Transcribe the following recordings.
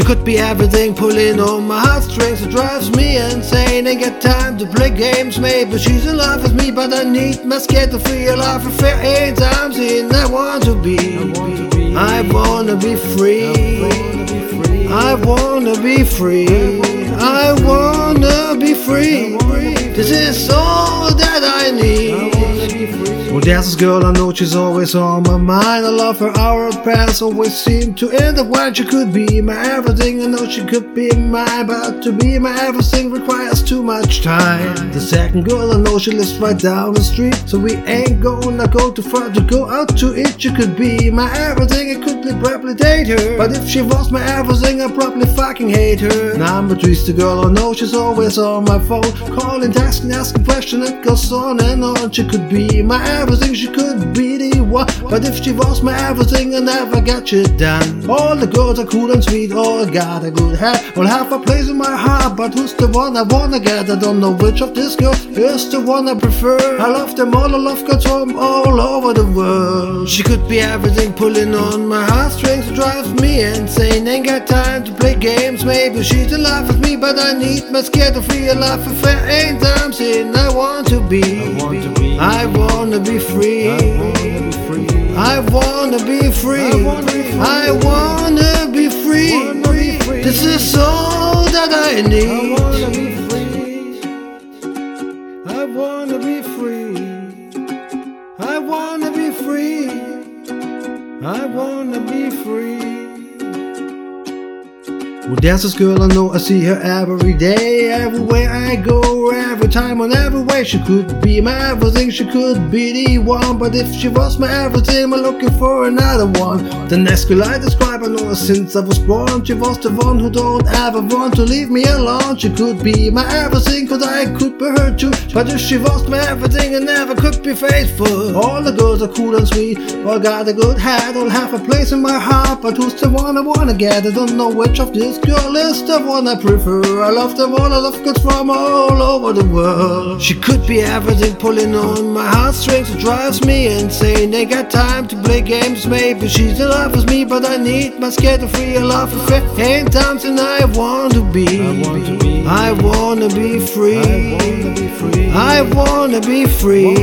She could be everything, pulling on my heartstrings. It drives me insane. Ain't got time to play games, maybe she's in love with me, but I need my scared to feel love for fair eight times in. I want to be, I wanna be free. I wanna be free. I wanna be free. This is all that I need. This girl I know she's always on my mind. I love her, our past always seem to end up when she could be my everything. I know she could be mine, but to be my everything requires too much time. The second girl I know she lives right down the street, so we ain't gonna go too far to go out to eat. She could be my everything, I could probably date her. But if she was my everything, I'd probably fucking hate her. Number three's the girl I know she's always on my phone, calling, texting, asking questions. It goes on and on. She could be my everything, she could be the one. But if she was my everything, I never got shit done. All the girls are cool and sweet, all got a good head. All have a place in my heart, but who's the one I wanna get? I don't know which of these girls is the one I prefer. I love them all, I love girls from all over the world. She could be everything, pulling on my heartstrings, drives me insane. Ain't got time games, maybe she's in love with me, but I need my scared to feel love for fair ain't time saying I want to be. I wanna be free. I wanna be free. I wanna be free. This is all that I need. I wanna be free. I wanna be free. I wanna be free. Well, there's this girl I know, I see her every day, everywhere I go, every time, on every way. She could be my everything, she could be the one. But if she was my everything, I'm looking for another one. The next girl I describe, I know her since I was born. She was the one who don't ever want to leave me alone. She could be my everything, cause I could be her too. But if she was my everything, I never could be faithful. All the girls are cool and sweet, all got a good head, all have a place in my heart. But who's the one I wanna get? I don't know which of these girl is the one I prefer. I love them all, I love girls from all over the world. She could be everything, pulling on my heartstrings. It drives me insane. Ain't got time to play games, maybe she's in love with me, but I need my to free love for fifteen times, and I want to be. I wanna be free. I wanna be free. I wanna be free.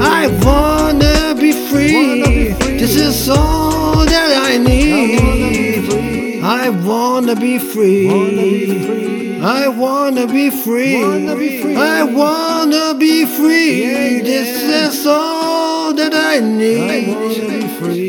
I wanna be free. This is all I. I wanna be free. I wanna be free. I wanna be free. This is all that I need.